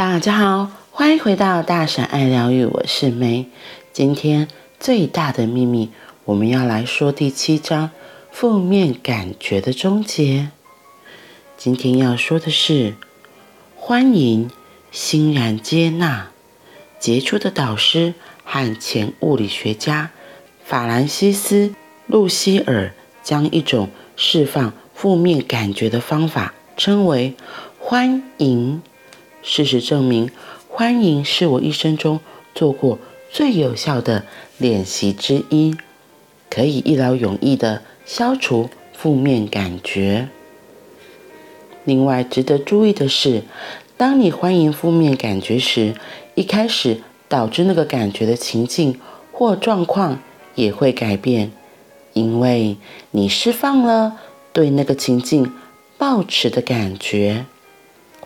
大家好，欢迎回到大婶爱疗愈，我是梅。今天最大的秘密，我们要来说第七章负面感觉的终结。今天要说的是欢迎、欣然接纳。杰出的导师和前物理学家法兰西斯·路西尔将一种释放负面感觉的方法称为欢迎。事实证明，欢迎是我一生中做过最有效的练习之一，可以一劳永逸地消除负面感觉。另外，值得注意的是，当你欢迎负面感觉时，一开始导致那个感觉的情境或状况也会改变，因为你释放了对那个情境抱持的感觉。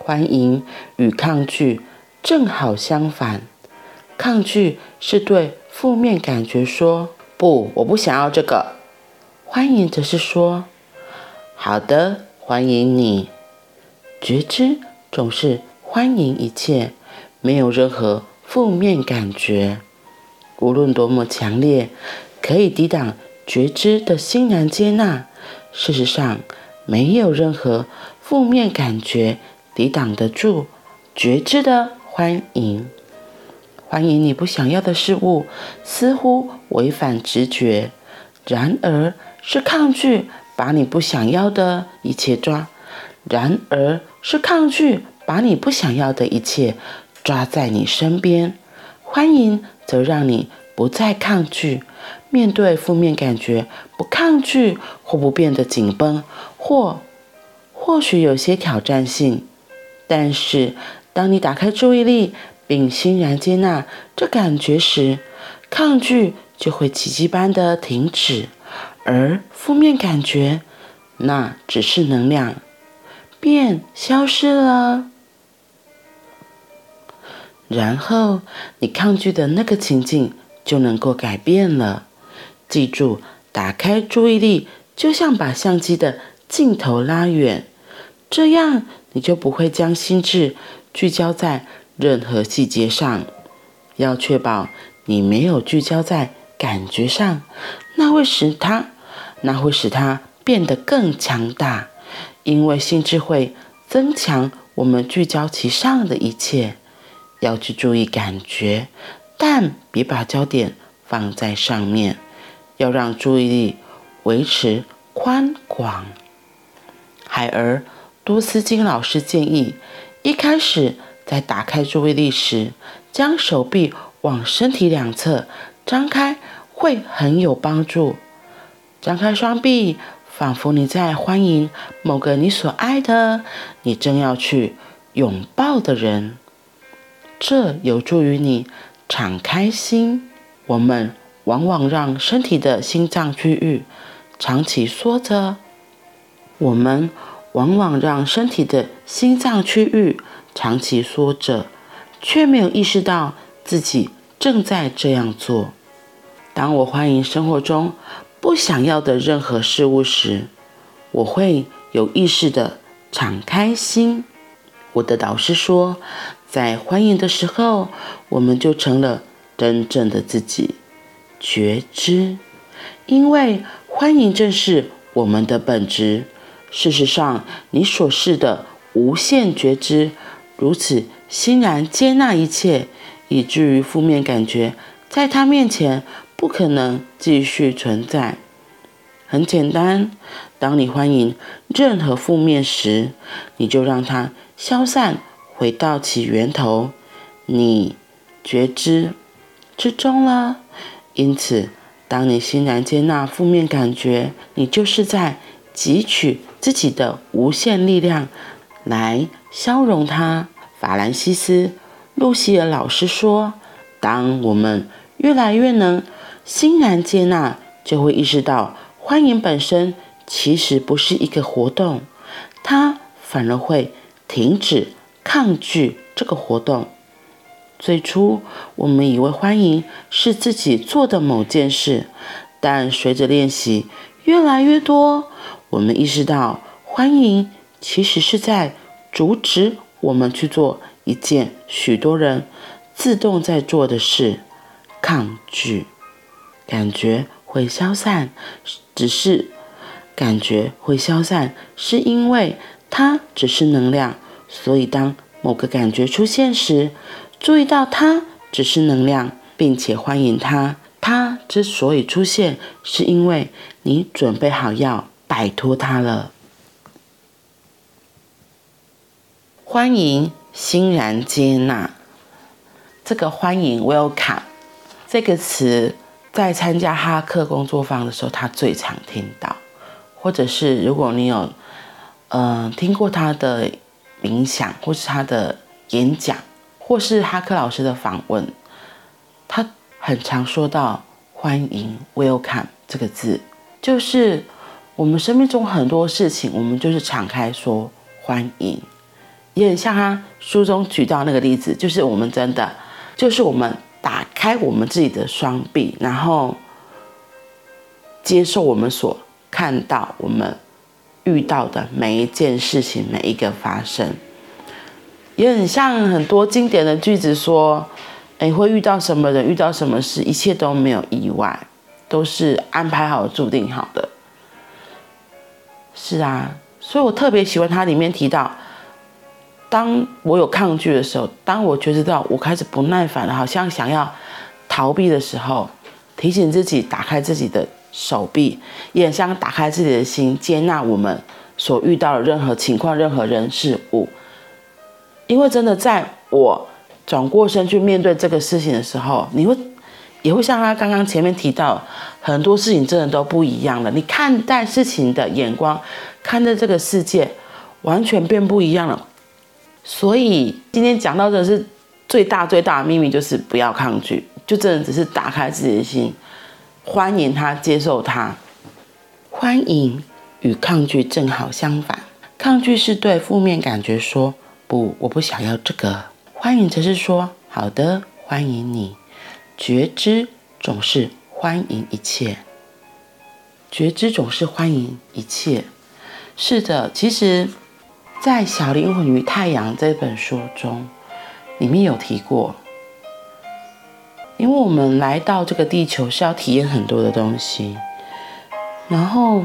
欢迎与抗拒正好相反，抗拒是对负面感觉说“不，我不想要这个”，欢迎则是说“好的，欢迎你”。觉知总是欢迎一切，没有任何负面感觉，无论多么强烈，可以抵挡觉知的欣然接纳。事实上，没有任何负面感觉。抵挡得住觉知的欢迎，欢迎你不想要的事物，似乎违反直觉，然而是抗拒把你不想要的一切抓，然而是抗拒把你不想要的一切抓在你身边。欢迎则让你不再抗拒，面对负面感觉，不抗拒或不变得紧绷，或或许有些挑战性。但是，当你打开注意力并欣然接纳这感觉时，抗拒就会奇迹般的停止，而负面感觉，那只是能量，便消失了。然后，你抗拒的那个情境就能够改变了。记住，打开注意力就像把相机的镜头拉远，这样。你就不会将心智聚焦在任何细节上，要确保你没有聚焦在感觉上，那会使它，那会使它变得更强大，因为心智会增强我们聚焦其上的一切。要去注意感觉，但别把焦点放在上面，要让注意力维持宽广。海儿。多斯金老师建议，一开始在打开注意力时，将手臂往身体两侧张开会很有帮助。张开双臂，仿佛你在欢迎某个你所爱的、你正要去拥抱的人。这有助于你敞开心。我们往往让身体的心脏区域长期缩着。我们。往往让身体的心脏区域长期缩着，却没有意识到自己正在这样做。当我欢迎生活中不想要的任何事物时，我会有意识地敞开心。我的导师说，在欢迎的时候，我们就成了真正的自己。觉知，因为欢迎正是我们的本质。事实上，你所示的无限觉知，如此欣然接纳一切，以至于负面感觉在他面前不可能继续存在。很简单，当你欢迎任何负面时，你就让它消散，回到其源头，你觉知之中了。因此，当你欣然接纳负面感觉，你就是在汲取。自己的无限力量来消融它。法兰西斯·路西尔老师说：“当我们越来越能欣然接纳，就会意识到欢迎本身其实不是一个活动，它反而会停止抗拒这个活动。最初，我们以为欢迎是自己做的某件事，但随着练习越来越多。”我们意识到，欢迎其实是在阻止我们去做一件许多人自动在做的事——抗拒。感觉会消散，只是感觉会消散，是因为它只是能量。所以，当某个感觉出现时，注意到它只是能量，并且欢迎它。它之所以出现，是因为你准备好要摆脱它了。欢迎，欣然接纳。这个欢迎 （welcome） 这个词，在参加哈克工作坊的时候，他最常听到，或者是如果你有嗯、听过他的冥想，或是他的演讲，或是哈克老师的访问，他很常说到“欢迎 ”（welcome） 这个字，就是我们生命中很多事情，我们就是敞开说欢迎。也很像他书中举到那个例子，就是我们真的，就是我们打开我们自己的双臂，然后接受我们所看到、我们遇到的每一件事情、每一个发生。也很像很多经典的句子说：“你，会遇到什么人，遇到什么事，一切都没有意外，都是安排好、注定好的。”是啊，所以我特别喜欢它里面提到。当我有抗拒的时候，当我觉知到我开始不耐烦了，好像想要逃避的时候，提醒自己打开自己的手臂，也像打开自己的心，接纳我们所遇到的任何情况、任何人事物。因为真的，在我转过身去面对这个事情的时候，你会也会像他刚刚前面提到，很多事情真的都不一样了。你看待事情的眼光，看待这个世界，完全变不一样了。所以今天讲到的是最大最大的秘密，就是不要抗拒，就真的只是打开自己的心，欢迎他，接受他。欢迎与抗拒正好相反，抗拒是对负面感觉说不，我不想要这个；欢迎则是说好的，欢迎你。觉知总是欢迎一切，觉知总是欢迎一切。是的，其实。在《小灵魂与太阳》这本书中，里面有提过，因为我们来到这个地球是要体验很多的东西，然后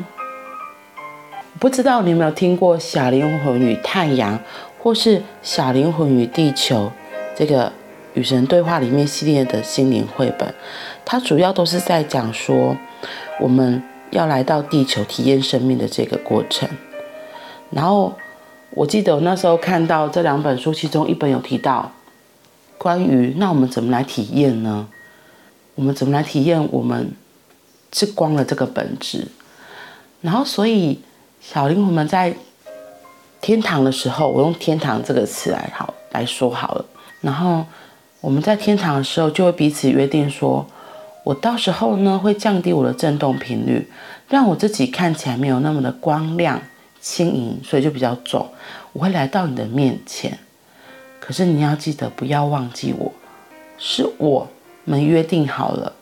不知道你有没有听过《小灵魂与太阳》或是《小灵魂与地球》这个与神对话里面系列的心灵绘本，它主要都是在讲说我们要来到地球体验生命的这个过程，然后。我记得我那时候看到这两本书，其中一本有提到关于那我们怎么来体验呢？我们怎么来体验我们是光的这个本质？然后，所以小灵魂们在天堂的时候，我用天堂这个词来好来说好了。然后我们在天堂的时候，就会彼此约定说，我到时候呢会降低我的振动频率，让我自己看起来没有那么的光亮。轻盈，所以就比较重。我会来到你的面前，可是你要记得，不要忘记我，是我们约定好了，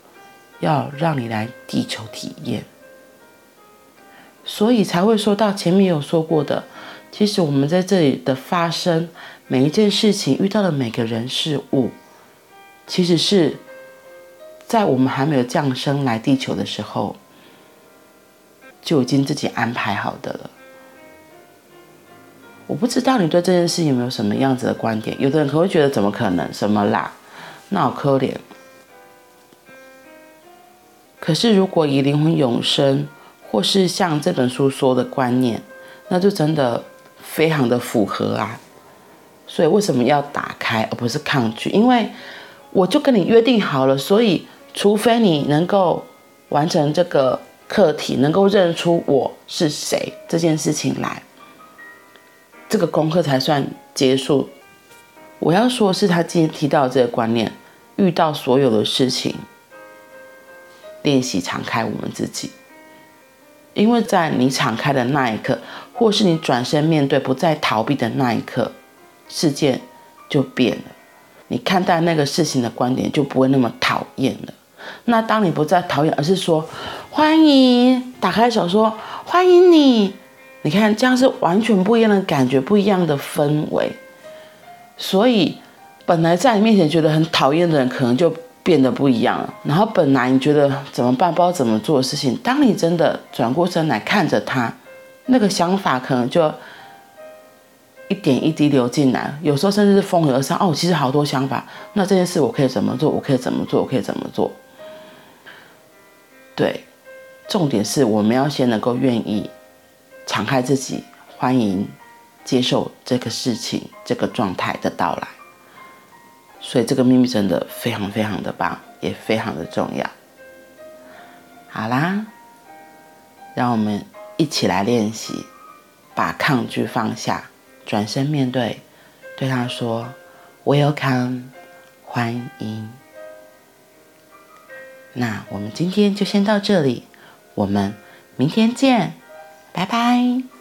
要让你来地球体验，所以才会说到前面有说过的，其实我们在这里的发生，每一件事情遇到的每个人事物，其实是在我们还没有降生来地球的时候，就已经自己安排好的了。我不知道你对这件事有没有什么样子的观点？有的人可能会觉得怎么可能？什么啦？那好可怜。可是如果以灵魂永生，或是像这本书说的观念，那就真的非常的符合啊。所以为什么要打开而不是抗拒？因为我就跟你约定好了，所以除非你能够完成这个课题，能够认出我是谁这件事情来。这个功课才算结束。我要说的是，他今天提到这个观念，遇到所有的事情，练习敞开我们自己，因为在你敞开的那一刻，或是你转身面对，不再逃避的那一刻，事件就变了。你看待那个事情的观点就不会那么讨厌了。那当你不再讨厌，而是说欢迎，打开手说欢迎你。你看，这样是完全不一样的感觉，不一样的氛围。所以本来在你面前觉得很讨厌的人，可能就变得不一样了。然后本来你觉得怎么办，不知道怎么做的事情，当你真的转过身来看着他，那个想法可能就一点一滴流进来。有时候甚至是风而上。哦，其实好多想法。那这件事我可以怎么做？我可以怎么做？我可以怎么做？对，重点是我们要先能够愿意敞开自己，欢迎接受这个事情、这个状态的到来。所以这个秘密真的非常非常的棒，也非常的重要。好啦，让我们一起来练习，把抗拒放下，转身面对，对他说：“Welcome，欢迎。”那我们今天就先到这里，我们明天见，拜拜。